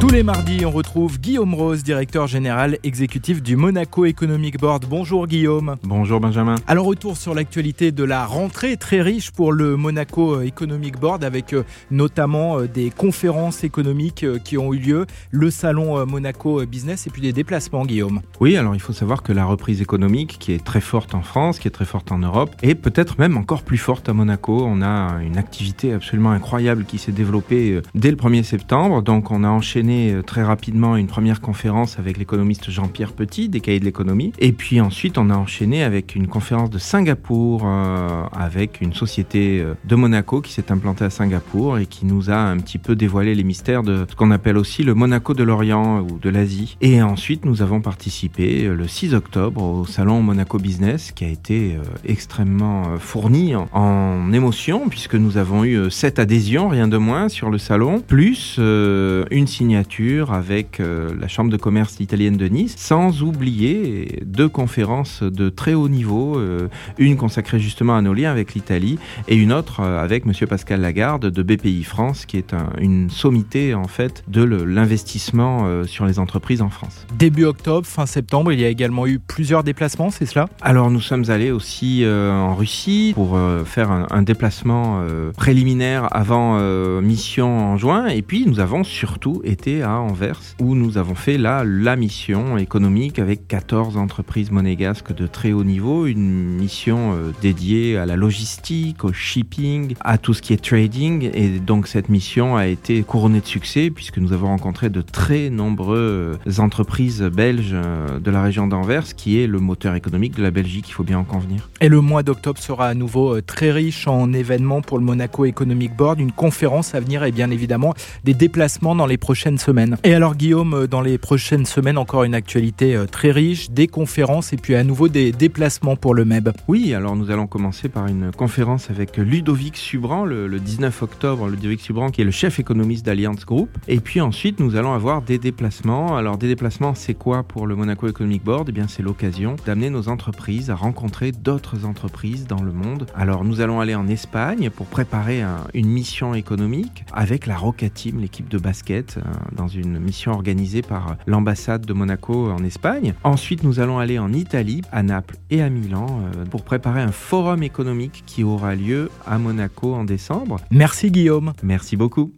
Tous les mardis, on retrouve Guillaume Rose, directeur général exécutif du Monaco Economic Board. Bonjour Guillaume. Bonjour Benjamin. Alors retour sur l'actualité de la rentrée très riche pour le Monaco Economic Board avec euh, notamment euh, des conférences économiques euh, qui ont eu lieu, le salon Monaco Business et puis des déplacements Guillaume. Oui, alors il faut savoir que la reprise économique qui est très forte en France, qui est très forte en Europe et peut-être même encore plus forte à Monaco, on a une activité absolument incroyable qui s'est développée dès le 1er septembre. Donc on a enchaîné euh, très rapidement une première conférence avec l'économiste Jean-Pierre Petit des cahiers de l'économie. Et puis ensuite, on a enchaîné avec une conférence de Singapour euh, avec une société euh, de Monaco qui s'est implantée à Singapour et qui nous a un petit peu dévoilé les mystères de ce qu'on appelle aussi le Monaco de l'Orient ou de l'Asie. Et ensuite, nous avons participé le 6 octobre au salon Monaco Business qui a été extrêmement fourni en émotions puisque nous avons eu 7 adhésions, rien de moins, sur le salon, plus une signature avec euh, la Chambre de commerce italienne de Nice, sans oublier deux conférences de très haut niveau, euh, une consacrée justement à nos liens avec l'Italie et une autre euh, avec Monsieur Pascal Lagarde de BPI France, qui est une sommité en fait de l'investissement sur les entreprises en France. Début octobre, fin septembre, il y a également eu plusieurs déplacements, c'est cela? Alors nous sommes allés aussi en Russie pour faire un, un déplacement préliminaire avant mission en juin, et puis nous avons surtout été à Anvers où nous avons fait la mission économique avec 14 entreprises monégasques de très haut niveau, une mission euh, dédiée à la logistique, au shipping, à tout ce qui est trading. Et donc cette mission a été couronnée de succès puisque nous avons rencontré de très nombreuses entreprises belges euh, de la région d'Anvers qui est le moteur économique de la Belgique, il faut bien en convenir. Et le mois d'octobre sera à nouveau euh, très riche en événements pour le Monaco Economic Board, une conférence à venir et bien évidemment des déplacements dans les prochaines Et alors Guillaume, euh, dans les prochaines semaines, encore une actualité euh, très riche, des conférences et puis à nouveau des déplacements pour le MEB. Oui, alors nous allons commencer par une conférence avec Ludovic Subran le, 19 octobre. Ludovic Subran qui est le chef économiste d'Alliance Group. Et puis ensuite, nous allons avoir des déplacements. Alors des déplacements, c'est quoi pour le Monaco Economic Board? Eh bien, c'est l'occasion d'amener nos entreprises à rencontrer d'autres entreprises dans le monde. Alors nous allons aller en Espagne pour préparer une mission économique avec la Roca Team, l'équipe de basket, dans une mission organisée par l'ambassade de Monaco en Espagne. Ensuite, nous allons aller en Italie, à Naples et à Milan euh, pour préparer un forum économique qui aura lieu à Monaco en décembre. Merci Guillaume. Merci beaucoup.